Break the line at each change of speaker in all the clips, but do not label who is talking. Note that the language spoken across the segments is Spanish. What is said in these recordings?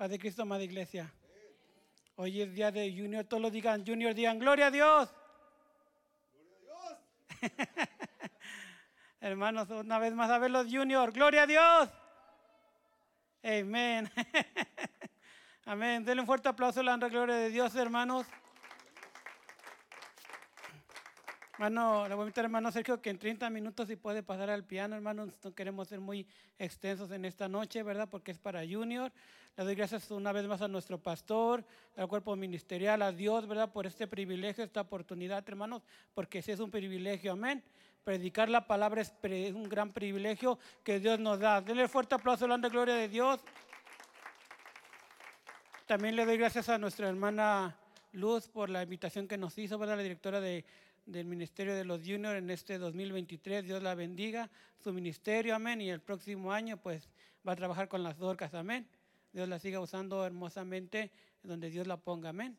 Padre Cristo, amada iglesia. Hoy es día de Junior, todos lo digan, Junior, digan, gloria a Dios. Hermanos, una vez más a ver los Junior, gloria a Dios. Amén. Amén. Denle un fuerte aplauso a la gloria de Dios, hermanos. Hermano, le voy a invitar hermano Sergio que en 30 minutos si puede pasar al piano, hermanos. No queremos ser muy extensos en esta noche, ¿verdad? Porque es para Junior. Le doy gracias una vez más a nuestro pastor, al cuerpo ministerial, a Dios, ¿verdad? Por este privilegio, esta oportunidad, hermanos, porque sí es un privilegio, amén. Predicar la palabra es, un gran privilegio que Dios nos da. Denle fuerte aplauso, la gloria de Dios. También le doy gracias a nuestra hermana Luz por la invitación que nos hizo, ¿verdad? La directora de del Ministerio de los Juniors en este 2023. Dios la bendiga, su ministerio, amén. Y el próximo año, pues, va a trabajar con las dorcas, amén. Dios la siga usando hermosamente donde Dios la ponga, amén.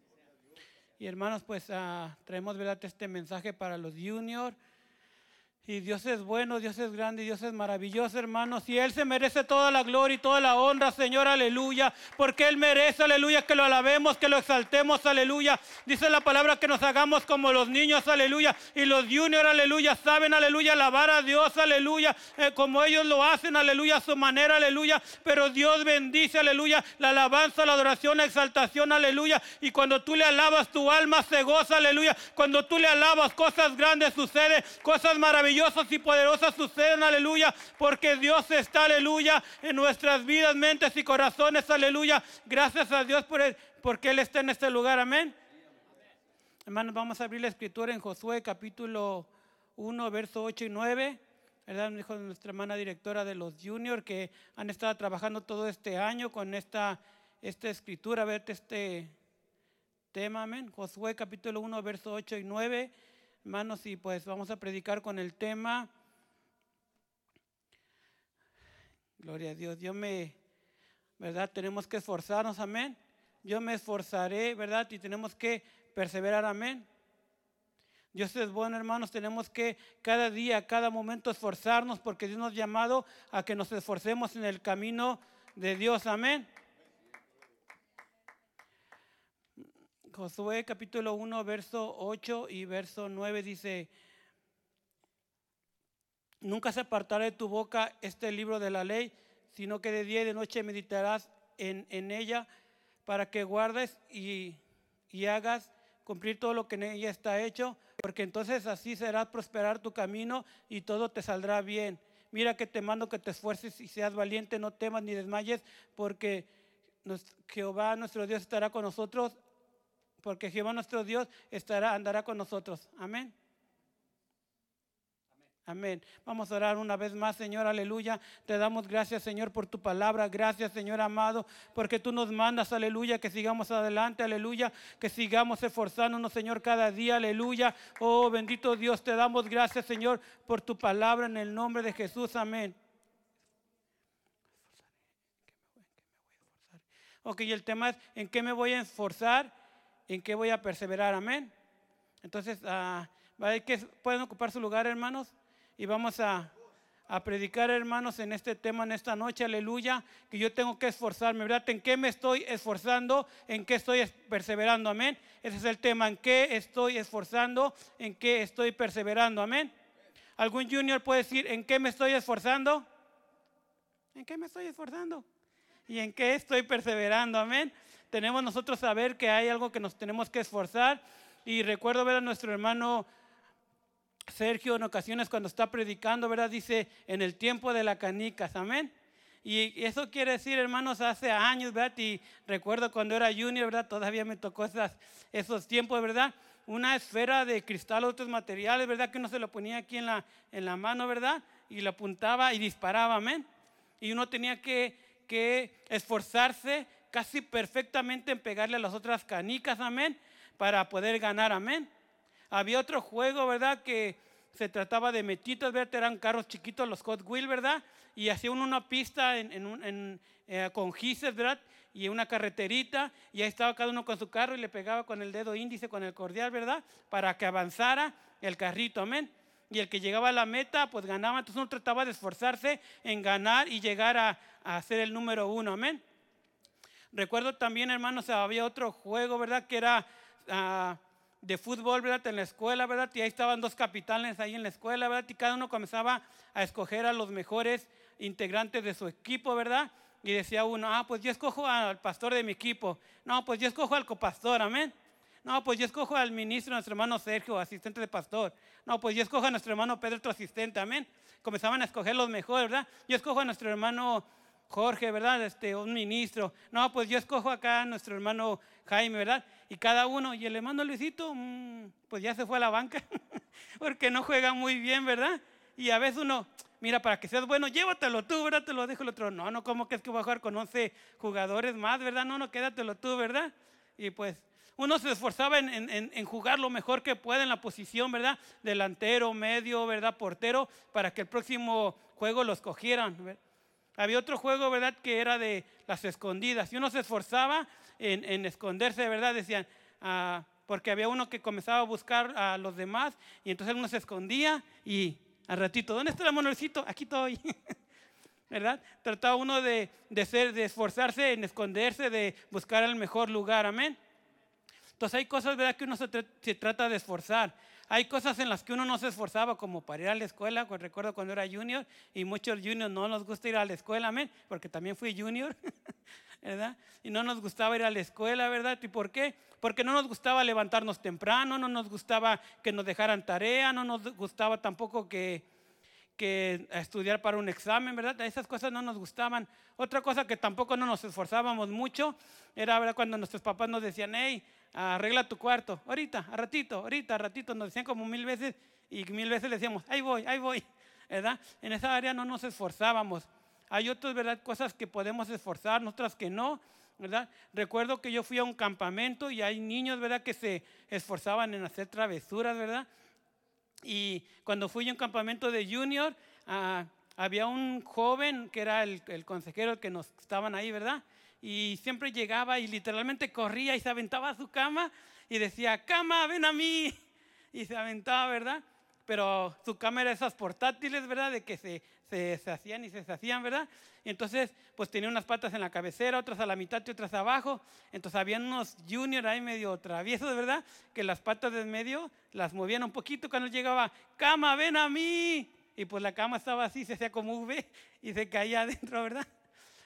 Y hermanos, pues ah, traemos, ¿verdad?, este mensaje para los juniors. Y Dios es bueno, Dios es grande, Dios es maravilloso, hermanos. Y Él se merece toda la gloria y toda la honra, Señor, aleluya. Porque Él merece, aleluya, que lo alabemos, que lo exaltemos, aleluya. Dice la palabra que nos hagamos como los niños, aleluya. Y los juniors, aleluya, saben, aleluya, alabar a Dios, aleluya. Eh, como ellos lo hacen, aleluya, a su manera, aleluya. Pero Dios bendice, aleluya, la alabanza, la adoración, la exaltación, aleluya. Y cuando tú le alabas, tu alma se goza, aleluya. Cuando tú le alabas, cosas grandes suceden, cosas maravillosas y poderosas suceden, aleluya, porque Dios está, aleluya, en nuestras vidas, mentes y corazones, aleluya. Gracias a Dios por porque Él está en este lugar, amén. Hermanos, vamos a abrir la escritura en Josué capítulo 1, verso 8 y 9. ¿verdad? Dijo nuestra hermana directora de los juniors que han estado trabajando todo este año con esta, esta escritura, verte este tema, amén. Josué capítulo 1, verso 8 y 9 hermanos, y pues vamos a predicar con el tema. Gloria a Dios, yo me, ¿verdad? Tenemos que esforzarnos, amén. Yo me esforzaré, ¿verdad? Y tenemos que perseverar, amén. Dios es bueno, hermanos. Tenemos que cada día, cada momento esforzarnos porque Dios nos ha llamado a que nos esforcemos en el camino de Dios. Amén. Josué capítulo 1, verso 8 y verso 9 dice, nunca se apartará de tu boca este libro de la ley, sino que de día y de noche meditarás en, en ella para que guardes y, y hagas cumplir todo lo que en ella está hecho, porque entonces así será prosperar tu camino y todo te saldrá bien. Mira que te mando que te esfuerces y seas valiente, no temas ni desmayes, porque Jehová nuestro Dios estará con nosotros porque Jehová nuestro Dios estará, andará con nosotros. Amén. Amén. Vamos a orar una vez más, Señor, aleluya. Te damos gracias, Señor, por tu palabra. Gracias, Señor amado, porque tú nos mandas, aleluya, que sigamos adelante, aleluya, que sigamos esforzándonos, Señor, cada día, aleluya. Oh, bendito Dios, te damos gracias, Señor, por tu palabra en el nombre de Jesús. Amén. Ok, y el tema es, ¿en qué me voy a esforzar? En qué voy a perseverar, amén. Entonces, uh, que pueden ocupar su lugar, hermanos, y vamos a, a, predicar, hermanos, en este tema, en esta noche, aleluya, que yo tengo que esforzarme, ¿verdad? ¿En qué me estoy esforzando? ¿En qué estoy perseverando? Amén. Ese es el tema, ¿en qué estoy esforzando? ¿En qué estoy perseverando? Amén. ¿Algún junior puede decir, ¿en qué me estoy esforzando? ¿En qué me estoy esforzando? ¿Y en qué estoy perseverando? Amén tenemos nosotros saber que hay algo que nos tenemos que esforzar. Y recuerdo ver a nuestro hermano Sergio en ocasiones cuando está predicando, ¿verdad? Dice, en el tiempo de la canicas, amén. Y eso quiere decir, hermanos, hace años, ¿verdad? Y recuerdo cuando era junior, ¿verdad? Todavía me tocó esas, esos tiempos, ¿verdad? Una esfera de cristal, otros materiales, ¿verdad? Que uno se lo ponía aquí en la, en la mano, ¿verdad? Y lo apuntaba y disparaba, amén. Y uno tenía que, que esforzarse casi perfectamente en pegarle a las otras canicas, amén, para poder ganar, amén. Había otro juego, ¿verdad? Que se trataba de metitos, ¿verdad? Eran carros chiquitos, los Hot Wheels, ¿verdad? Y hacía uno una pista eh, con gises, ¿verdad? Y una carreterita, y ahí estaba cada uno con su carro y le pegaba con el dedo índice, con el cordial, ¿verdad? Para que avanzara el carrito, amén. Y el que llegaba a la meta, pues ganaba. Entonces uno trataba de esforzarse en ganar y llegar a, a ser el número uno, amén. Recuerdo también, hermanos, había otro juego, ¿verdad? Que era ah, de fútbol, ¿verdad? En la escuela, ¿verdad? Y ahí estaban dos capitanes ahí en la escuela, ¿verdad? Y cada uno comenzaba a escoger a los mejores integrantes de su equipo, ¿verdad? Y decía uno, ah, pues yo escojo al pastor de mi equipo. No, pues yo escojo al copastor, amén. No, pues yo escojo al ministro, nuestro hermano Sergio, asistente de pastor. No, pues yo escojo a nuestro hermano Pedro, tu asistente, amén. Comenzaban a escoger los mejores, ¿verdad? Yo escojo a nuestro hermano Jorge, ¿verdad? Este, un ministro. No, pues yo escojo acá a nuestro hermano Jaime, ¿verdad? Y cada uno, y el hermano Luisito, mm, pues ya se fue a la banca, porque no juega muy bien, ¿verdad? Y a veces uno, mira, para que seas bueno, llévatelo tú, ¿verdad? Te lo dejo el otro. No, no, ¿cómo que es que voy a jugar con 11 jugadores más, ¿verdad? No, no, quédatelo tú, ¿verdad? Y pues uno se esforzaba en, en, jugar lo mejor que puede en la posición, ¿verdad? Delantero, medio, ¿verdad? Portero, para que el próximo juego los cogieran. ¿verdad? Había otro juego, ¿verdad?, que era de las escondidas. Y uno se esforzaba en, esconderse, ¿verdad? Decían, ah, porque había uno que comenzaba a buscar a los demás y entonces uno se escondía y al ratito, ¿dónde está el monorcito? Aquí estoy. ¿Verdad? Trataba uno de, ser, de esforzarse en esconderse, de buscar el mejor lugar. Amén. Entonces hay cosas, ¿verdad?, que uno se, se trata de esforzar. Hay cosas en las que uno no se esforzaba, como para ir a la escuela. Recuerdo cuando era junior, y muchos juniors no nos gusta ir a la escuela, amén, porque también fui junior, ¿verdad? Y no nos gustaba ir a la escuela, ¿verdad? ¿Y por qué? Porque no nos gustaba levantarnos temprano, no nos gustaba que nos dejaran tarea, no nos gustaba tampoco que, que estudiar para un examen, ¿verdad? Esas cosas no nos gustaban. Otra cosa que tampoco no nos esforzábamos mucho era ¿verdad? cuando nuestros papás nos decían, hey, arregla tu cuarto, ahorita, a ratito, ahorita, a ratito, nos decían como mil veces y mil veces le decíamos, ahí voy, ahí voy, ¿verdad? En esa área no nos esforzábamos. Hay otras, ¿verdad? Cosas que podemos esforzar, otras que no, ¿verdad? Recuerdo que yo fui a un campamento y hay niños, ¿verdad? Que se esforzaban en hacer travesuras, ¿verdad? Y cuando fui a un campamento de junior, ah, había un joven que era el, el consejero que nos estaban ahí, ¿verdad? Y siempre llegaba y literalmente corría y se aventaba a su cama y decía, cama, ven a mí. Y se aventaba, ¿verdad? Pero su cama era esas portátiles, ¿verdad? De que se, se, hacían y se hacían, ¿verdad? Y entonces, pues tenía unas patas en la cabecera, otras a la mitad y otras abajo. Entonces habían unos juniors ahí medio traviesos, ¿verdad? Que las patas de medio las movían un poquito cuando llegaba, cama, ven a mí. Y pues la cama estaba así, se hacía como V y se caía adentro, ¿verdad?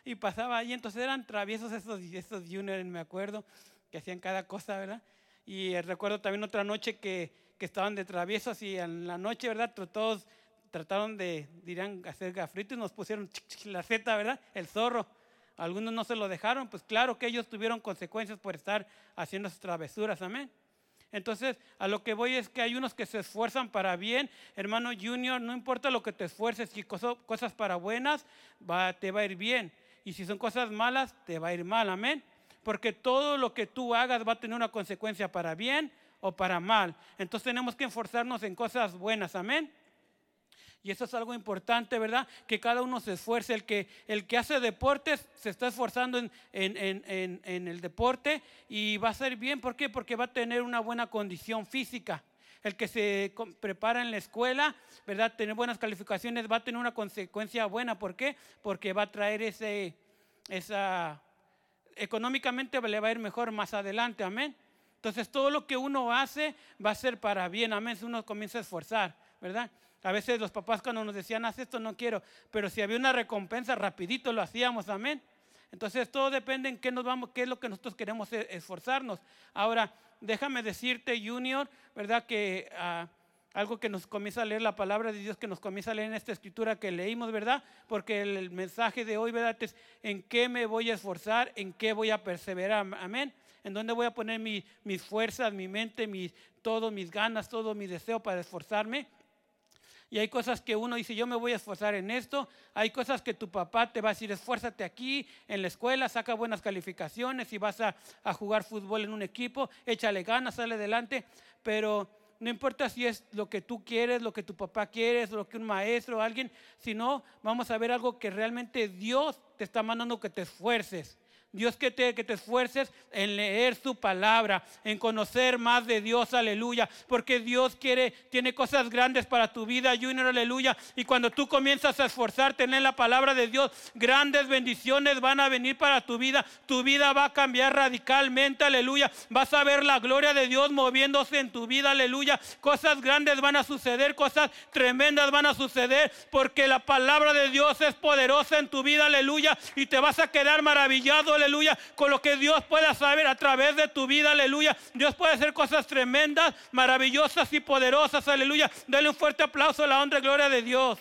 Y pasaba ahí. Entonces eran traviesos esos, esos juniors, me acuerdo, que hacían cada cosa, ¿verdad? Y eh, recuerdo también otra noche que, que, estaban de traviesos y en la noche, ¿verdad? Todos trataron de, dirán, hacer gafrito y nos pusieron la Z, ¿verdad? El zorro. Algunos no se lo dejaron, pues claro que ellos tuvieron consecuencias por estar haciendo esas travesuras, amén. Entonces, a lo que voy es que hay unos que se esfuerzan para bien. Hermano Junior, no importa lo que te esfuerces, si cosas para buenas, va, te va a ir bien. Y si son cosas malas, te va a ir mal, amén. Porque todo lo que tú hagas va a tener una consecuencia para bien o para mal. Entonces tenemos que esforzarnos en cosas buenas, amén. Y eso es algo importante, ¿verdad? Que cada uno se esfuerce. El que, el que hace deportes se está esforzando en, en, el deporte y va a ser bien. ¿Por qué? Porque va a tener una buena condición física. El que se prepara en la escuela, ¿verdad? Tener buenas calificaciones va a tener una consecuencia buena. ¿Por qué? Porque va a traer ese, esa, económicamente le va a ir mejor más adelante, amén. Entonces todo lo que uno hace va a ser para bien, amén, si uno comienza a esforzar, ¿verdad? A veces los papás cuando nos decían, haz esto, no quiero, pero si había una recompensa, rapidito lo hacíamos, amén. Entonces todo depende en qué nos vamos, qué es lo que nosotros queremos e-, esforzarnos. Ahora, déjame decirte, Junior, ¿verdad? Que ah, algo que nos comienza a leer la palabra de Dios, que nos comienza a leer en esta escritura que leímos, ¿verdad? Porque el, mensaje de hoy, ¿verdad? Es en qué me voy a esforzar, en qué voy a perseverar, amén. En dónde voy a poner mis fuerzas, mi mente, mis, todo, mis ganas, todo mi deseo para esforzarme. Y hay cosas que uno dice, yo me voy a esforzar en esto. Hay cosas que tu papá te va a decir, esfuérzate aquí en la escuela, saca buenas calificaciones y vas a, jugar fútbol en un equipo, échale ganas, sale adelante. Pero no importa si es lo que tú quieres, lo que tu papá quiere, lo que un maestro o alguien, sino vamos a ver algo que realmente Dios te está mandando que te esfuerces. Dios que te, que te esfuerces en leer su palabra, en conocer más de Dios, aleluya. Porque Dios quiere, tiene cosas grandes para tu vida, Junior, aleluya. Y cuando tú comienzas a esforzarte en la palabra de Dios, grandes bendiciones van a venir para tu vida. Tu vida va a cambiar radicalmente, aleluya. Vas a ver la gloria de Dios moviéndose en tu vida, aleluya. Cosas grandes van a suceder, cosas tremendas van a suceder, porque la palabra de Dios es poderosa en tu vida, aleluya. Y te vas a quedar maravillado, aleluya aleluya, con lo que Dios pueda saber a través de tu vida, aleluya. Dios puede hacer cosas tremendas, maravillosas y poderosas, aleluya. Dale un fuerte aplauso a la honra y gloria de Dios.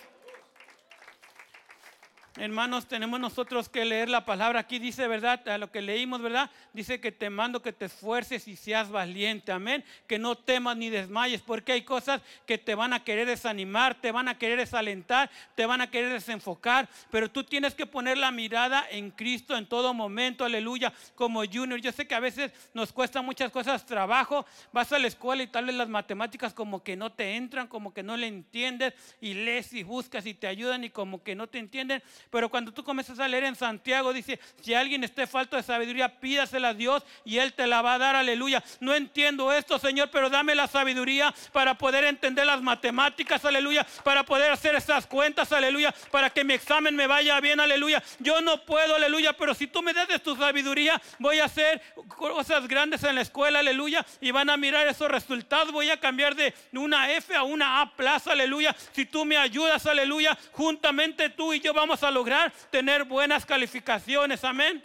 Hermanos, tenemos nosotros que leer la palabra. Aquí dice, ¿verdad? A lo que leímos, ¿verdad? Dice que te mando que te esfuerces y seas valiente. Amén. Que no temas ni desmayes, porque hay cosas que te van a querer desanimar, te van a querer desalentar, te van a querer desenfocar. Pero tú tienes que poner la mirada en Cristo en todo momento. Aleluya. Como Junior. Yo sé que a veces nos cuesta muchas cosas trabajo. Vas a la escuela y tal vez las matemáticas como que no te entran, como que no le entiendes. Y lees y buscas y te ayudan y como que no te entienden pero cuando tú comienzas a leer en Santiago, dice, si alguien esté falto de sabiduría, pídasela a Dios y Él te la va a dar, aleluya. No entiendo esto, Señor, pero dame la sabiduría para poder entender las matemáticas, aleluya, para poder hacer esas cuentas, aleluya, para que mi examen me vaya bien, aleluya. Yo no puedo, aleluya, pero si tú me das de tu sabiduría, voy a hacer cosas grandes en la escuela, aleluya, y van a mirar esos resultados. Voy a cambiar de una F a una A aleluya. Si tú me ayudas, aleluya, juntamente tú y yo vamos a lograr tener buenas calificaciones. Amén.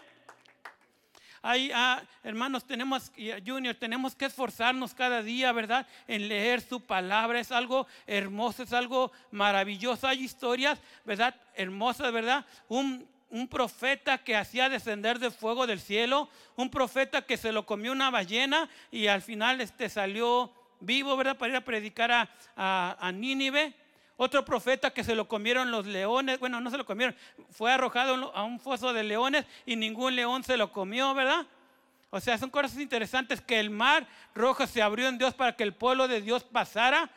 Ahí, ah, hermanos, tenemos, Junior, tenemos que esforzarnos cada día, ¿verdad? En leer su palabra. Es algo hermoso, es algo maravilloso. Hay historias, ¿verdad? Hermosas, ¿verdad? Un, un profeta que hacía descender de fuego del cielo. Un profeta que se lo comió una ballena y al final este, salió vivo, ¿verdad? Para ir a predicar a, a Nínive. Otro profeta que se lo comieron los leones, bueno, no se lo comieron, fue arrojado a un foso de leones y ningún león se lo comió, ¿verdad? O sea, son cosas interesantes que el mar rojo se abrió en Dios para que el pueblo de Dios pasara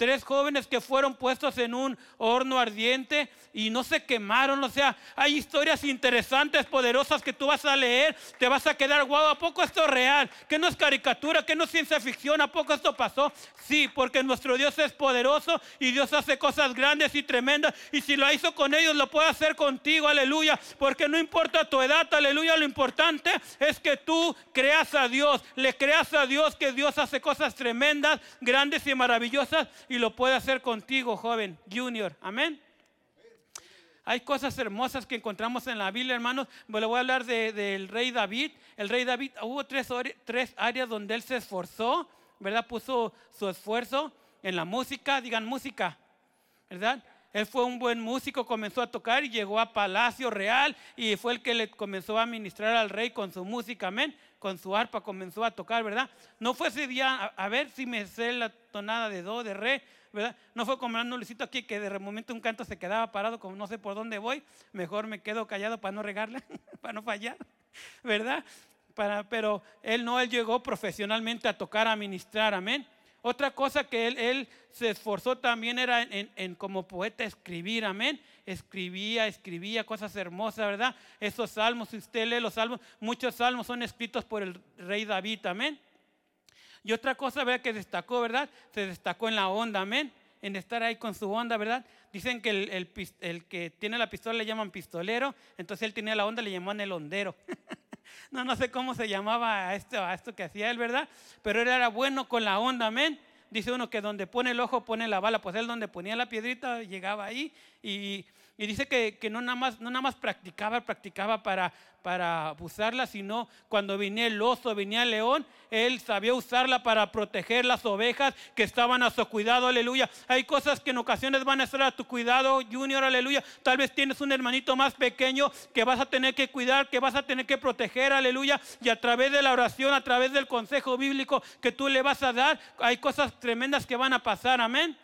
tres jóvenes que fueron puestos en un horno ardiente y no se quemaron. O sea, hay historias interesantes, poderosas que tú vas a leer, te vas a quedar guau, ¿a poco esto es real? ¿Que no es caricatura? ¿Que no es ciencia ficción? ¿A poco esto pasó? Sí, porque nuestro Dios es poderoso y Dios hace cosas grandes y tremendas. Y si lo hizo con ellos, lo puede hacer contigo, aleluya. Porque no importa tu edad, aleluya, lo importante es que tú creas a Dios, le creas a Dios que Dios hace cosas tremendas, grandes y maravillosas y lo puede hacer contigo, joven, junior. Amén. Hay cosas hermosas que encontramos en la Biblia, hermanos. Le voy a hablar del rey David. El rey David, hubo tres, tres áreas donde él se esforzó, ¿verdad? Puso su esfuerzo en la música, digan música, ¿verdad? Él fue un buen músico, comenzó a tocar y llegó a Palacio Real y fue el que le comenzó a ministrar al rey con su música, amén con su arpa comenzó a tocar, ¿verdad? No fue ese día a, ver si me sé la tonada de do, de re, ¿verdad? No fue como un Luisito aquí que de momento un canto se quedaba parado, como no sé por dónde voy, mejor me quedo callado para no regarle, para no fallar, ¿verdad? Pero él no, él llegó profesionalmente a tocar, a ministrar, amén. Otra cosa que él, él se esforzó también era en, en, como poeta escribir, amén. Escribía, escribía cosas hermosas, ¿verdad? Esos salmos, si usted lee los salmos, muchos salmos son escritos por el rey David, amén. Y otra cosa, ¿verdad? Que destacó, ¿verdad? Se destacó en la onda, amén. En estar ahí con su onda, ¿verdad? Dicen que el, el, que tiene la pistola le llaman pistolero, entonces él tenía la onda, le llamaban el hondero. no, no sé cómo se llamaba a esto, a esto que hacía él, ¿verdad? Pero él era bueno con la onda, amén. Dice uno que donde pone el ojo pone la bala, pues él donde ponía la piedrita llegaba ahí y dice que, no, nada más, no nada más practicaba, practicaba para, para usarla, sino cuando venía el oso, venía el león, él sabía usarla para proteger las ovejas que estaban a su cuidado, aleluya. Hay cosas que en ocasiones van a estar a tu cuidado, Junior, aleluya. Tal vez tienes un hermanito más pequeño que vas a tener que cuidar, que vas a tener que proteger, aleluya. Y a través de la oración, a través del consejo bíblico que tú le vas a dar, hay cosas tremendas que van a pasar, amén.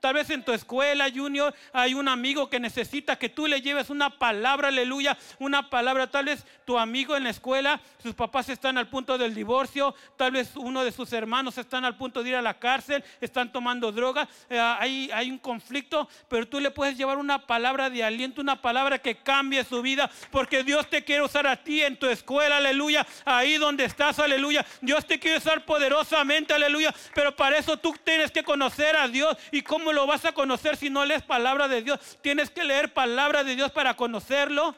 Tal vez en tu escuela, Junior, hay un amigo que necesita que tú le lleves una palabra, aleluya, una palabra. Tal vez tu amigo en la escuela, sus papás están al punto del divorcio, tal vez uno de sus hermanos están al punto de ir a la cárcel, están tomando drogas, eh, hay, hay un conflicto, pero tú le puedes llevar una palabra de aliento, una palabra que cambie su vida, porque Dios te quiere usar a ti en tu escuela, aleluya, ahí donde estás, aleluya. Dios te quiere usar poderosamente, aleluya, pero para eso tú tienes que conocer a Dios y cómo lo vas a conocer si no lees palabra de Dios? Tienes que leer palabra de Dios para conocerlo.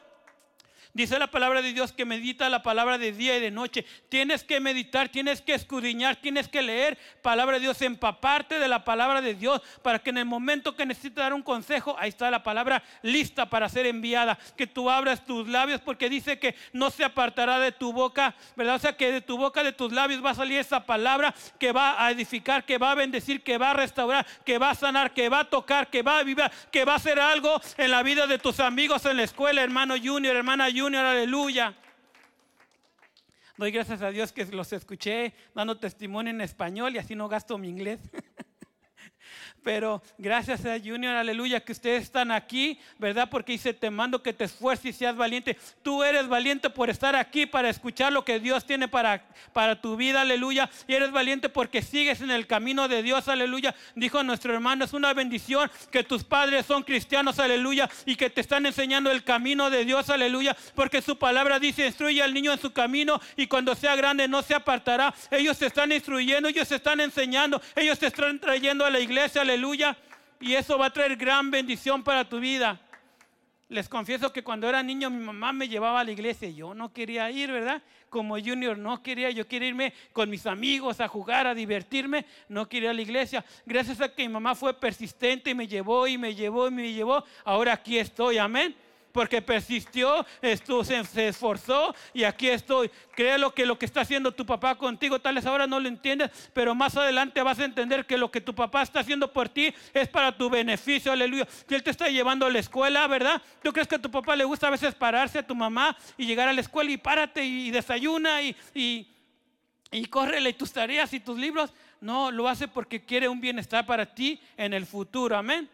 Dice la palabra de Dios que medita la palabra de día y de noche. Tienes que meditar, tienes que escudriñar, tienes que leer palabra de Dios, empaparte de la palabra de Dios para que en el momento que necesites dar un consejo, ahí está la palabra lista para ser enviada. Que tú abras tus labios porque dice que no se apartará de tu boca, ¿verdad? O sea que de tu boca, de tus labios va a salir esa palabra que va a edificar, que va a bendecir, que va a restaurar, que va a sanar, que va a tocar, que va a vivir, que va a hacer algo en la vida de tus amigos en la escuela, hermano Junior, hermana Junior Junior, aleluya. Doy gracias a Dios que los escuché dando testimonio en español y así no gasto mi inglés. Pero gracias a Junior, aleluya, que ustedes están aquí, ¿verdad? Porque dice, te mando que te esfuerces y seas valiente. Tú eres valiente por estar aquí, para escuchar lo que Dios tiene para, para tu vida, aleluya. Y eres valiente porque sigues en el camino de Dios, aleluya. Dijo nuestro hermano, es una bendición que tus padres son cristianos, aleluya, y que te están enseñando el camino de Dios, aleluya. Porque su palabra dice, instruye al niño en su camino y cuando sea grande no se apartará. Ellos te están instruyendo, ellos te están enseñando, ellos te están trayendo a la iglesia, aleluya aleluya. Y eso va a traer gran bendición para tu vida. Les confieso que cuando era niño mi mamá me llevaba a la iglesia yo no quería ir, ¿verdad? Como junior no quería, yo quería irme con mis amigos a jugar, a divertirme, no quería ir a la iglesia. Gracias a que mi mamá fue persistente y me llevó y me llevó y me llevó, ahora aquí estoy, amén porque persistió, estuvo, se, esforzó y aquí estoy. Créelo que lo que está haciendo tu papá contigo, tal vez ahora no lo entiendes, pero más adelante vas a entender que lo que tu papá está haciendo por ti es para tu beneficio, aleluya. Si él te está llevando a la escuela, ¿verdad? ¿Tú crees que a tu papá le gusta a veces pararse a tu mamá y llegar a la escuela y párate y, desayuna y, y, y córrele tus tareas y tus libros? No, lo hace porque quiere un bienestar para ti en el futuro, amén.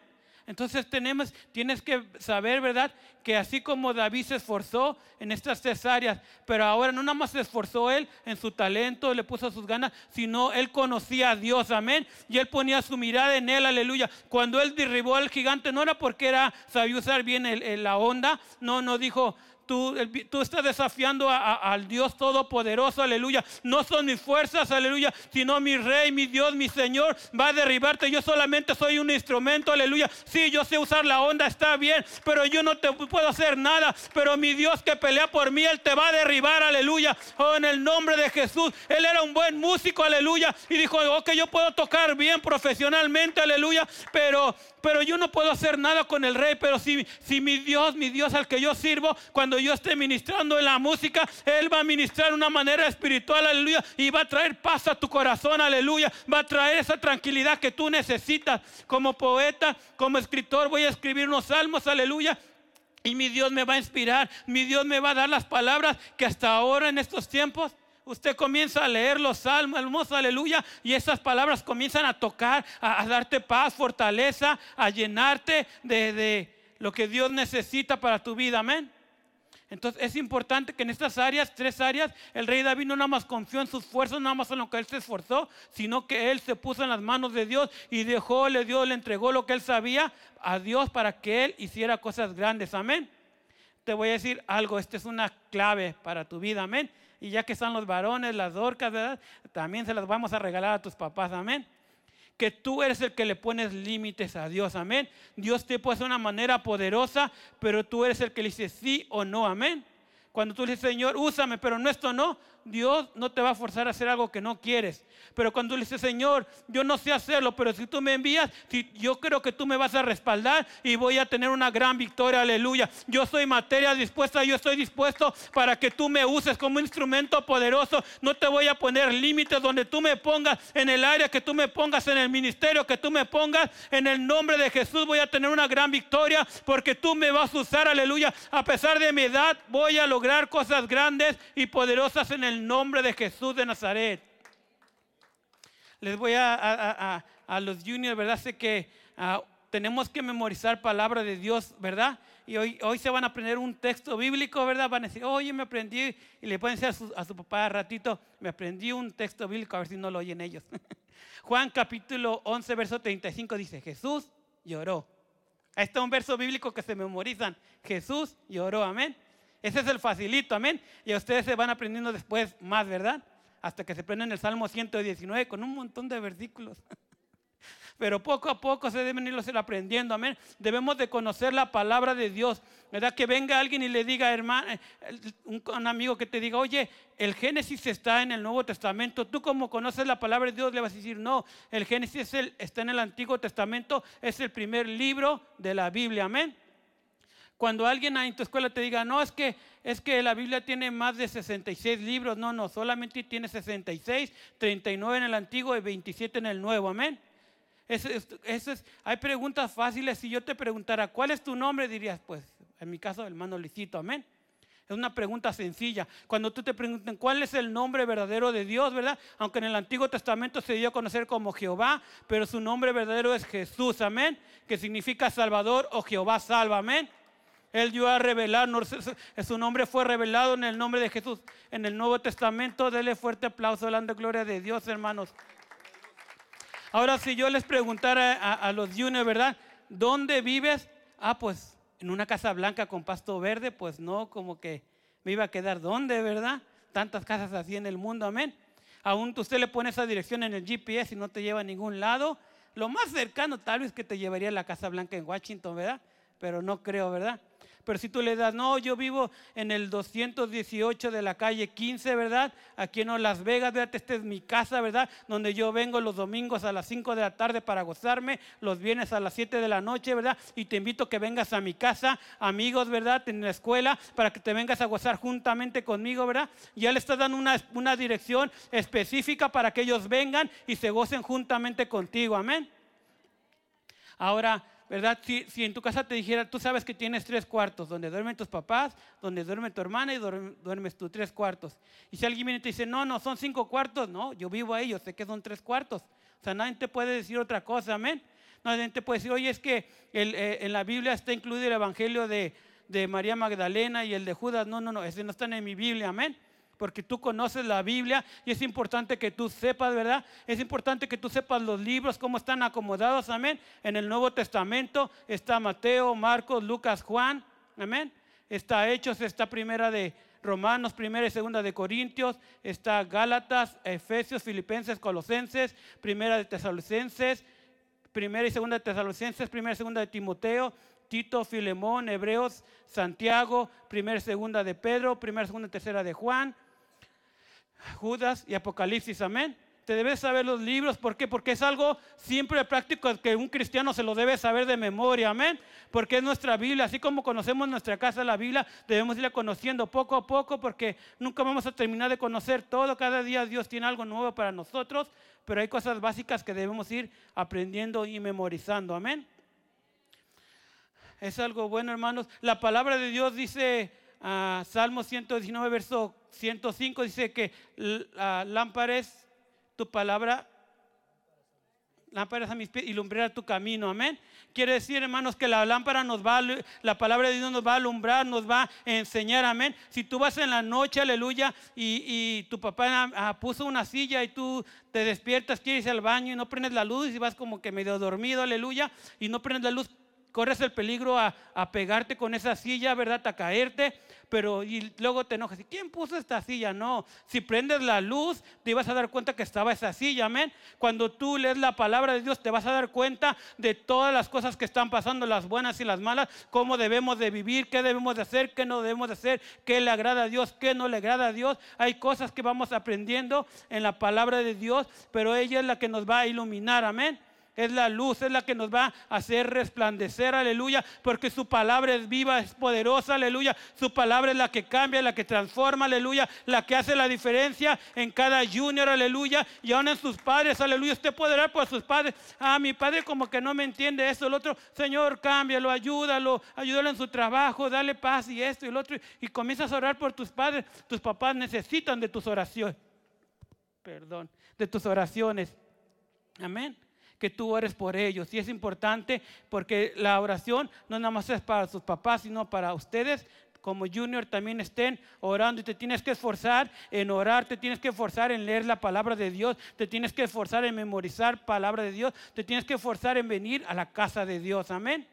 Entonces tenemos, tienes que saber, ¿verdad? Que así como David se esforzó en estas tres áreas, pero ahora no nada más se esforzó él en su talento, le puso sus ganas, sino él conocía a Dios, amén. Y él ponía su mirada en él, aleluya. Cuando él derribó al gigante, no era porque era, sabía usar bien la onda, no, no dijo, Tú, estás desafiando al Dios Todopoderoso, aleluya. No son mis fuerzas, aleluya, sino mi Rey, mi Dios, mi Señor va a derribarte. Yo solamente soy un instrumento, aleluya. Sí, yo sé usar la onda, está bien, pero yo no te puedo hacer nada. Pero mi Dios que pelea por mí, Él te va a derribar, aleluya. Oh, en el nombre de Jesús. Él era un buen músico, aleluya. Y dijo, ok, yo puedo tocar bien profesionalmente, aleluya, pero pero yo no puedo hacer nada con el rey, pero si, si mi Dios, mi Dios al que yo sirvo, cuando yo esté ministrando en la música, Él va a ministrar de una manera espiritual, aleluya, y va a traer paz a tu corazón, aleluya, va a traer esa tranquilidad que tú necesitas. Como poeta, como escritor, voy a escribir unos salmos, aleluya, y mi Dios me va a inspirar, mi Dios me va a dar las palabras que hasta ahora en estos tiempos Usted comienza a leer los salmos, hermoso, aleluya, y esas palabras comienzan a tocar, a, darte paz, fortaleza, a llenarte de lo que Dios necesita para tu vida, amén. Entonces es importante que en estas áreas, tres áreas, el rey David no nada más confió en sus fuerzas, nada más en lo que él se esforzó, sino que él se puso en las manos de Dios y dejó, le dio, le entregó lo que él sabía a Dios para que él hiciera cosas grandes. Amén. Te voy a decir algo, esta es una clave para tu vida. Amén y ya que están los varones, las ¿verdad? También se las vamos a regalar a tus papás, amén. Que tú eres el que le pones límites a Dios, amén. Dios te puede de una manera poderosa, pero tú eres el que le dice sí o no, amén. Cuando tú le dices, Señor, úsame, pero no esto no, Dios no te va a forzar a hacer algo que no quieres. Pero cuando le dices, Señor, yo no sé hacerlo, pero si tú me envías, yo creo que tú me vas a respaldar y voy a tener una gran victoria, aleluya. Yo soy materia dispuesta, yo estoy dispuesto para que tú me uses como instrumento poderoso. No te voy a poner límites donde tú me pongas en el área que tú me pongas, en el ministerio que tú me pongas. En el nombre de Jesús voy a tener una gran victoria porque tú me vas a usar, aleluya. A pesar de mi edad, voy a lograr cosas grandes y poderosas en el el nombre de Jesús de Nazaret. Les voy a, a, los juniors, ¿verdad? Sé que ah, tenemos que memorizar palabra de Dios, ¿verdad? Y hoy, hoy se van a aprender un texto bíblico, ¿verdad? Van a decir, oye, me aprendí, y le pueden decir a su, a su papá ratito, me aprendí un texto bíblico, a ver si no lo oyen ellos. Juan capítulo 11, verso 35 dice, Jesús lloró. Ahí está un verso bíblico que se memorizan. Jesús lloró, amén. Ese es el facilito, amén. Y ustedes se van aprendiendo después más, ¿verdad? Hasta que se prenden el Salmo 119 con un montón de versículos. Pero poco a poco se deben ir aprendiendo, amén. Debemos de conocer la palabra de Dios, ¿verdad? Que venga alguien y le diga, hermano, un, amigo que te diga, oye, el Génesis está en el Nuevo Testamento. Tú como conoces la palabra de Dios le vas a decir, no, el Génesis está en el Antiguo Testamento, es el primer libro de la Biblia, amén. Cuando alguien en tu escuela te diga, no, es que, es que la Biblia tiene más de 66 libros, no, no, solamente tiene 66, 39 en el Antiguo y 27 en el Nuevo, amén. Eso, es, hay preguntas fáciles. Si yo te preguntara, ¿cuál es tu nombre? Dirías, pues, en mi caso, hermano Licito, amén. Es una pregunta sencilla. Cuando tú te preguntan cuál es el nombre verdadero de Dios, ¿verdad? Aunque en el Antiguo Testamento se dio a conocer como Jehová, pero su nombre verdadero es Jesús, amén, que significa Salvador o Jehová salva, amén. Él dio a revelar, su nombre fue revelado en el nombre de Jesús en el Nuevo Testamento. Dele fuerte aplauso, hablando gloria de Dios, hermanos. Ahora, si yo les preguntara a, los juniors, ¿verdad? ¿Dónde vives? Ah, pues en una casa blanca con pasto verde, pues no, como que me iba a quedar dónde, ¿verdad? Tantas casas así en el mundo, amén. Aún usted le pone esa dirección en el GPS y no te lleva a ningún lado. Lo más cercano tal vez que te llevaría a la Casa Blanca en Washington, ¿verdad? Pero no creo, ¿verdad? Pero si tú le das, no, yo vivo en el 218 de la calle 15, ¿verdad? Aquí en Las Vegas, ¿verdad? Esta es mi casa, ¿verdad? Donde yo vengo los domingos a las 5 de la tarde para gozarme, los viernes a las 7 de la noche, ¿verdad? Y te invito a que vengas a mi casa, amigos, ¿verdad? En la escuela, para que te vengas a gozar juntamente conmigo, ¿verdad? Ya le estás dando una, una dirección específica para que ellos vengan y se gocen juntamente contigo, amén. Ahora, ¿verdad? Si, en tu casa te dijera, tú sabes que tienes tres cuartos, donde duermen tus papás, donde duerme tu hermana y duermes tú, tres cuartos. Y si alguien viene y te dice, no, no, son cinco cuartos, no, yo vivo ahí, yo sé que son tres cuartos. O sea, nadie te puede decir otra cosa, amén. Nadie te puede decir, oye, es que eh, en la Biblia está incluido el Evangelio de, de María Magdalena y el de Judas. No, no, no, ese no está en mi Biblia, amén porque tú conoces la Biblia y es importante que tú sepas, ¿verdad? Es importante que tú sepas los libros, cómo están acomodados, amén. En el Nuevo Testamento está Mateo, Marcos, Lucas, Juan, amén. Está Hechos, está primera de Romanos, primera y segunda de Corintios, está Gálatas, Efesios, Filipenses, Colosenses, primera de Tesalonicenses, primera y segunda de Tesalonicenses, primera y segunda de Timoteo, Tito, Filemón, Hebreos, Santiago, primera y segunda de Pedro, primera, segunda y tercera de Juan, Judas y Apocalipsis, amén. Te debes saber los libros, ¿por qué? Porque es algo siempre práctico que un cristiano se lo debe saber de memoria, amén. Porque es nuestra Biblia, así como conocemos nuestra casa, la Biblia, debemos irla conociendo poco a poco porque nunca vamos a terminar de conocer todo. Cada día Dios tiene algo nuevo para nosotros, pero hay cosas básicas que debemos ir aprendiendo y memorizando, amén. Es algo bueno, hermanos. La palabra de Dios dice, uh, Salmo 119, verso 105 dice que la lámpara es tu palabra, lámpara a mis pies y tu camino, amén. Quiere decir, hermanos, que la lámpara nos va, la palabra de Dios nos va a alumbrar, nos va a enseñar, amén. Si tú vas en la noche, aleluya, y, tu papá ah, puso una silla y tú te despiertas, quieres ir al baño y no prendes la luz y vas como que medio dormido, aleluya, y no prendes la luz, corres el peligro a, pegarte con esa silla, ¿verdad? A caerte, pero y luego te enojas. ¿Y quién puso esta silla? No, si prendes la luz, te vas a dar cuenta que estaba esa silla, amén. Cuando tú lees la palabra de Dios, te vas a dar cuenta de todas las cosas que están pasando, las buenas y las malas, cómo debemos de vivir, qué debemos de hacer, qué no debemos de hacer, qué le agrada a Dios, qué no le agrada a Dios. Hay cosas que vamos aprendiendo en la palabra de Dios, pero ella es la que nos va a iluminar, amén es la luz, es la que nos va a hacer resplandecer, aleluya, porque su palabra es viva, es poderosa, aleluya. Su palabra es la que cambia, la que transforma, aleluya, la que hace la diferencia en cada junior, aleluya, y aún en sus padres, aleluya. Usted puede orar por sus padres. Ah, mi padre como que no me entiende eso, el otro, Señor, cámbialo, ayúdalo, ayúdalo en su trabajo, dale paz y esto y el otro, y comienzas a orar por tus padres. Tus papás necesitan de tus oraciones, perdón, de tus oraciones. Amén. Que tú ores por ellos. Y es importante porque la oración no nada más es para sus papás, sino para ustedes como junior también estén orando y te tienes que esforzar en orar, te tienes que esforzar en leer la palabra de Dios, te tienes que esforzar en memorizar palabra de Dios, te tienes que esforzar en venir a la casa de Dios. Amén.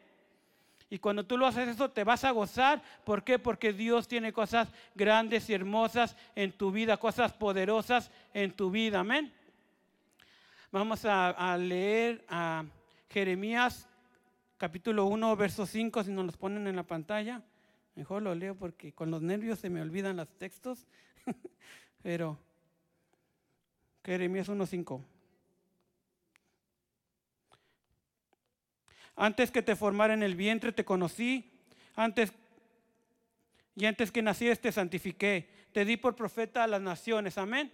Y cuando tú lo haces eso, te vas a gozar. ¿Por qué? Porque Dios tiene cosas grandes y hermosas en tu vida, cosas poderosas en tu vida. Amén. Vamos a, leer a Jeremías capítulo 1, verso 5, si nos los ponen en la pantalla. Mejor lo leo porque con los nervios se me olvidan los textos. Pero Jeremías 1, 5. Antes que te formara en el vientre te conocí, antes y antes que nacieras te santifiqué, te di por profeta a las naciones. Amén.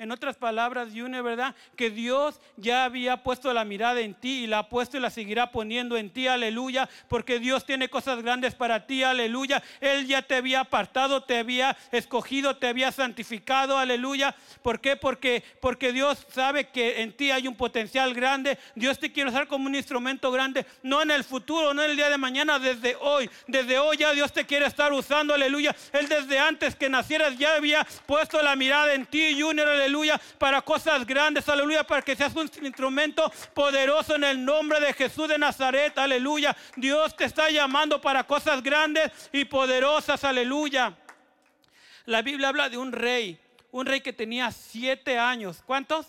En otras palabras, Junior, ¿verdad? Que Dios ya había puesto la mirada en ti y la ha puesto y la seguirá poniendo en ti, aleluya, porque Dios tiene cosas grandes para ti, aleluya. Él ya te había apartado, te había escogido, te había santificado, aleluya. ¿Por qué? Porque, porque Dios sabe que en ti hay un potencial grande. Dios te quiere usar como un instrumento grande, no en el futuro, no en el día de mañana, desde hoy. Desde hoy ya Dios te quiere estar usando, aleluya. Él desde antes que nacieras ya había puesto la mirada en ti, Junior, aleluya aleluya, para cosas grandes, aleluya, para que seas un instrumento poderoso en el nombre de Jesús de Nazaret, aleluya. Dios te está llamando para cosas grandes y poderosas, aleluya. La Biblia habla de un rey, un rey que tenía siete años. ¿Cuántos?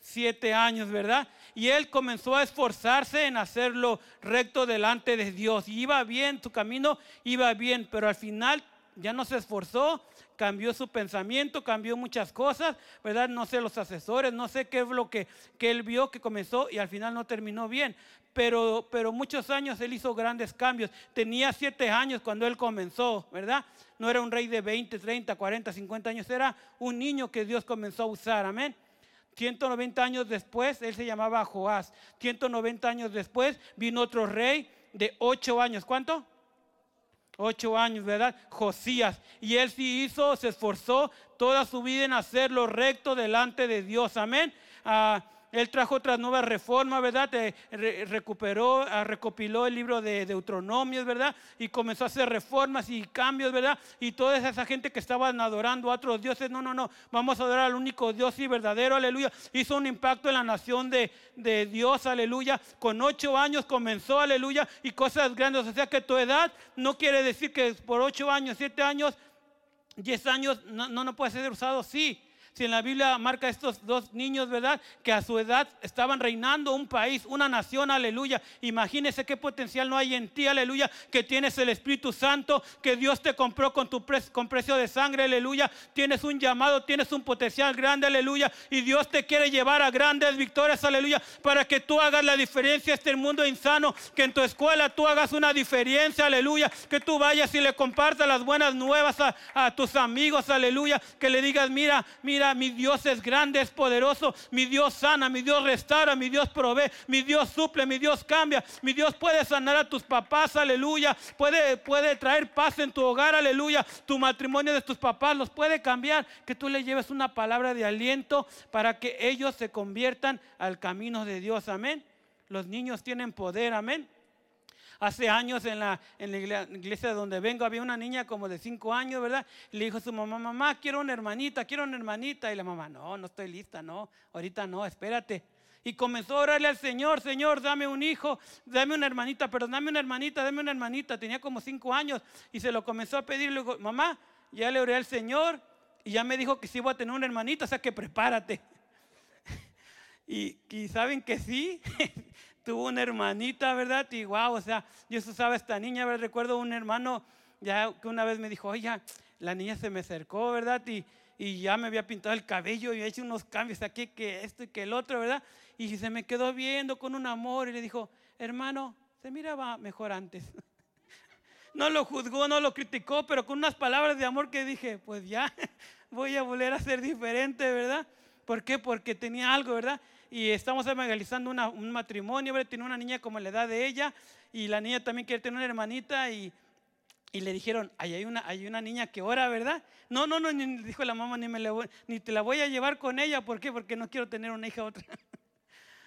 Siete años, ¿verdad? Y él comenzó a esforzarse en hacerlo recto delante de Dios. Y iba bien, su camino iba bien, pero al final ya no se esforzó, cambió su pensamiento, cambió muchas cosas, ¿verdad? No sé los asesores, no sé qué es lo que, que él vio que comenzó y al final no terminó bien. Pero, pero muchos años él hizo grandes cambios. Tenía siete años cuando él comenzó, ¿verdad? No era un rey de 20, 30, 40, 50 años, era un niño que Dios comenzó a usar, amén. 190 años después, él se llamaba Joás. 190 años después vino otro rey de 8 años. ¿Cuánto? Ocho años, ¿verdad? Josías. Y él sí hizo, se esforzó toda su vida en hacerlo recto delante de Dios. Amén. Ah, él trajo otras nuevas reformas, ¿verdad? recuperó, ah, recopiló el libro de Deuteronomios, ¿verdad? Y comenzó a hacer reformas y cambios, ¿verdad? Y toda esa gente que estaban adorando a otros dioses, no, no, no, vamos a adorar al único Dios y verdadero, aleluya. Hizo un impacto en la nación de, de Dios, aleluya. Con ocho años comenzó, aleluya, y cosas grandes. O sea que tu edad no quiere decir que por ocho años, siete años, diez años, no, no, no puede ser usado, sí si en la Biblia marca estos dos niños, ¿verdad? Que a su edad estaban reinando un país, una nación, aleluya. Imagínese qué potencial no hay en ti, aleluya, que tienes el Espíritu Santo, que Dios te compró con, tu con precio de sangre, aleluya. Tienes un llamado, tienes un potencial grande, aleluya. Y Dios te quiere llevar a grandes victorias, aleluya, para que tú hagas la diferencia este mundo insano, que en tu escuela tú hagas una diferencia, aleluya. Que tú vayas y le compartas las buenas nuevas a, a tus amigos, aleluya. Que le digas, mira, mira mi Dios es grande, es poderoso, mi Dios sana, mi Dios restaura, mi Dios provee, mi Dios suple, mi Dios cambia, mi Dios puede sanar a tus papás, aleluya, puede, puede traer paz en tu hogar, aleluya, tu matrimonio de tus papás los puede cambiar, que tú le lleves una palabra de aliento para que ellos se conviertan al camino de Dios, amén. Los niños tienen poder, amén. Hace años en la, en la iglesia donde vengo había una niña como de cinco años, ¿verdad? le dijo a su mamá, mamá, quiero una hermanita, quiero una hermanita. Y la mamá, no, no estoy lista, no, ahorita no, espérate. Y comenzó a orarle al Señor, Señor, dame un hijo, dame una hermanita, pero dame una hermanita, dame una hermanita. Tenía como cinco años y se lo comenzó a pedir. Le dijo, mamá, ya le oré al Señor y ya me dijo que sí voy a tener una hermanita, o sea que prepárate. y, y saben que sí, tuvo una hermanita, ¿verdad? Y wow, o sea, yo sabe esta niña, ¿verdad? Recuerdo un hermano ya que una vez me dijo, oye, la niña se me acercó, ¿verdad? Y, y ya me había pintado el cabello y he hecho unos cambios aquí, que esto y que el otro, ¿verdad? Y se me quedó viendo con un amor y le dijo, hermano, se miraba mejor antes. No lo juzgó, no lo criticó, pero con unas palabras de amor que dije, pues ya voy a volver a ser diferente, ¿verdad? ¿Por qué? Porque tenía algo, ¿verdad? Y estamos evangelizando un matrimonio, tiene una niña como la edad de ella y la niña también quiere tener una hermanita y, y le dijeron, hay una, hay una niña que ora, ¿verdad? No, no, no, ni, dijo la mamá, ni, me ni te la voy a llevar con ella, ¿por qué? Porque no quiero tener una hija otra.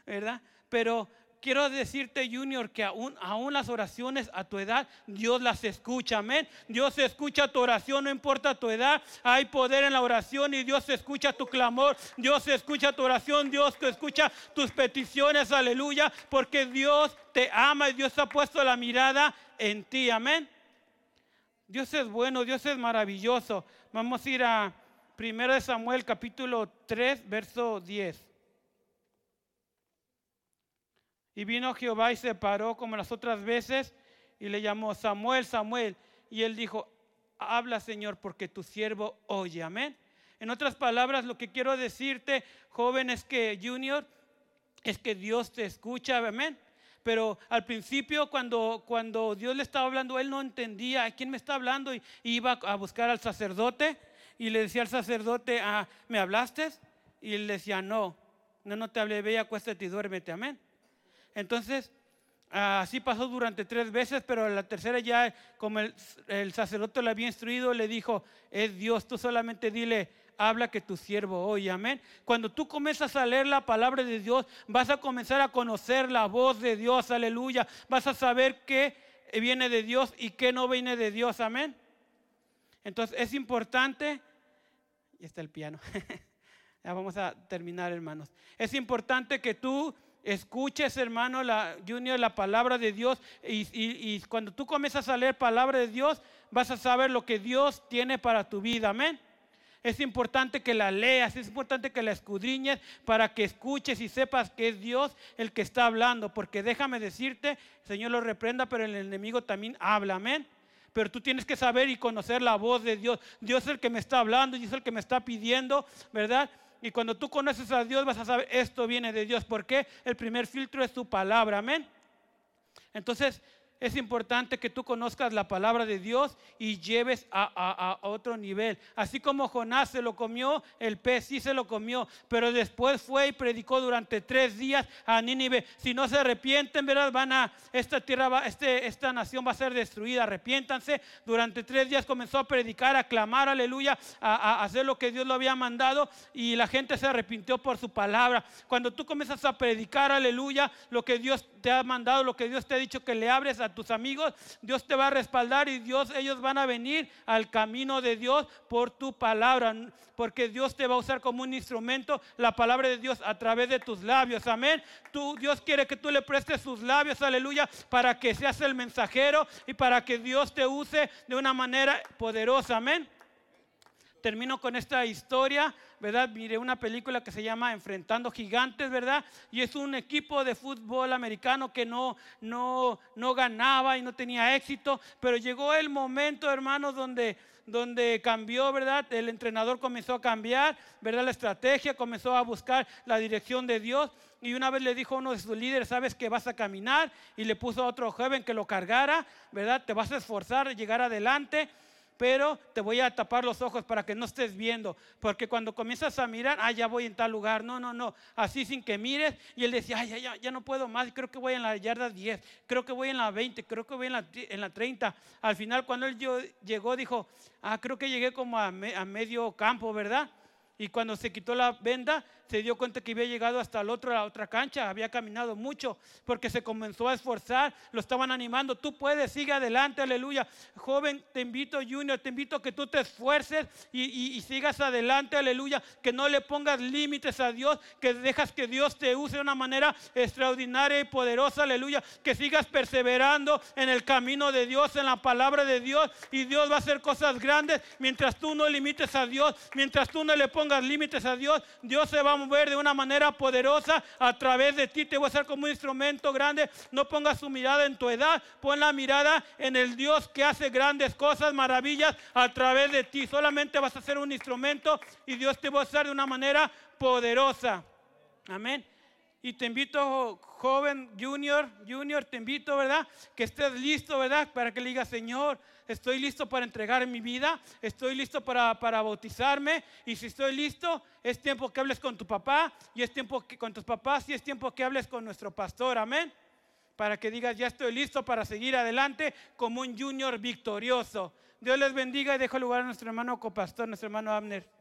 ¿verdad? Pero quiero decirte, Junior, que aún, las oraciones a tu edad, Dios las escucha, amén. Dios escucha tu oración, no importa tu edad. Hay poder en la oración y Dios escucha tu clamor. Dios escucha tu oración, Dios escucha tus peticiones, aleluya. Porque Dios te ama y Dios ha puesto la mirada en ti, amén. Dios es bueno, Dios es maravilloso. Vamos a ir a 1 Samuel capítulo 3, verso 10. Y vino Jehová y se paró como las otras veces y le llamó Samuel, Samuel. Y él dijo, habla Señor porque tu siervo oye. Amén. En otras palabras, lo que quiero decirte, joven, es que Junior, es que Dios te escucha. Amén. Pero al principio, cuando, cuando Dios le estaba hablando, él no entendía a quién me está hablando y, iba a buscar al sacerdote y le decía al sacerdote, ah, ¿me hablaste? Y él decía, no, no, no te hablé, ve, acuéstate y duérmete. Amén. Entonces, así pasó durante tres veces, pero la tercera ya, como el, sacerdote le había instruido, le dijo, es Dios, tú solamente dile, habla que tu siervo oye, amén. Cuando tú comienzas a leer la palabra de Dios, vas a comenzar a conocer la voz de Dios, aleluya. Vas a saber qué viene de Dios y qué no viene de Dios, amén. Entonces es importante, y está el piano, ya vamos a terminar hermanos, es importante que tú escuches, hermano, la, Junior, la palabra de Dios. Y, cuando tú comienzas a leer palabra de Dios, vas a saber lo que Dios tiene para tu vida. Amén. Es importante que la leas, es importante que la escudriñes para que escuches y sepas que es Dios el que está hablando. Porque déjame decirte, el Señor lo reprenda, pero el enemigo también habla. Amén. Pero tú tienes que saber y conocer la voz de Dios. Dios es el que me está hablando y es el que me está pidiendo, ¿verdad? Y cuando tú conoces a Dios vas a saber, esto viene de Dios. porque El primer filtro es tu palabra, amén. Entonces, es importante que tú conozcas la palabra de Dios y lleves a, otro nivel. Así como Jonás se lo comió, el pez sí se lo comió, pero después fue y predicó durante tres días a Nínive. Si no se arrepienten, ¿verdad? Van a, esta tierra, va, este, esta nación va a ser destruida. Arrepiéntanse. Durante tres días comenzó a predicar, a clamar, aleluya, a, hacer lo que Dios lo había mandado y la gente se arrepintió por su palabra. Cuando tú comienzas a predicar, aleluya, lo que Dios te ha mandado, lo que Dios te ha dicho que le abres a tus amigos, Dios te va a respaldar y Dios, ellos van a venir al camino de Dios por tu palabra, porque Dios te va a usar como un instrumento, la palabra de Dios a través de tus labios, amén. Tú, Dios quiere que tú le prestes sus labios, aleluya, para que seas el mensajero y para que Dios te use de una manera poderosa, amén termino con esta historia, ¿verdad? Miré una película que se llama Enfrentando Gigantes, ¿verdad? Y es un equipo de fútbol americano que no, no, no ganaba y no tenía éxito, pero llegó el momento, hermanos, donde, donde cambió, ¿verdad? El entrenador comenzó a cambiar, ¿verdad? La estrategia comenzó a buscar la dirección de Dios. Y una vez le dijo a uno de sus líderes, sabes que vas a caminar, y le puso a otro joven que lo cargara, ¿verdad? Te vas a esforzar, llegar adelante pero te voy a tapar los ojos para que no estés viendo, porque cuando comienzas a mirar, ah, ya voy en tal lugar, no, no, no, así sin que mires, y él decía, ay, ya, ya, ya no puedo más, creo que voy en la yarda 10, creo que voy en la 20, creo que voy en la, en la 30. Al final, cuando él llegó, dijo, ah, creo que llegué como a, a medio campo, ¿verdad? Y cuando se quitó la venda, se dio cuenta que había llegado hasta el otro, la otra cancha, había caminado mucho porque se comenzó a esforzar, lo estaban animando, tú puedes, sigue adelante, aleluya. Joven, te invito, Junior, te invito a que tú te esfuerces y, sigas adelante, aleluya, que no le pongas límites a Dios, que dejas que Dios te use de una manera extraordinaria y poderosa, aleluya, que sigas perseverando en el camino de Dios, en la palabra de Dios y Dios va a hacer cosas grandes. Mientras tú no limites a Dios, mientras tú no le pongas límites a Dios, Dios se va a mover de una manera poderosa a través de ti. Te voy a hacer como un instrumento grande. No pongas su mirada en tu edad, pon la mirada en el Dios que hace grandes cosas, maravillas a través de ti. Solamente vas a ser un instrumento y Dios te va a usar de una manera poderosa. Amén. Y te invito, joven, junior, junior, te invito, ¿verdad? Que estés listo, ¿verdad? Para que le digas, Señor, estoy listo para entregar mi vida, estoy listo para, para bautizarme. Y si estoy listo, es tiempo que hables con tu papá y es tiempo que con tus papás y es tiempo que hables con nuestro pastor. Amén. Para que digas, ya estoy listo para seguir adelante como un junior victorioso. Dios les bendiga y dejo lugar a nuestro hermano copastor, nuestro hermano Abner.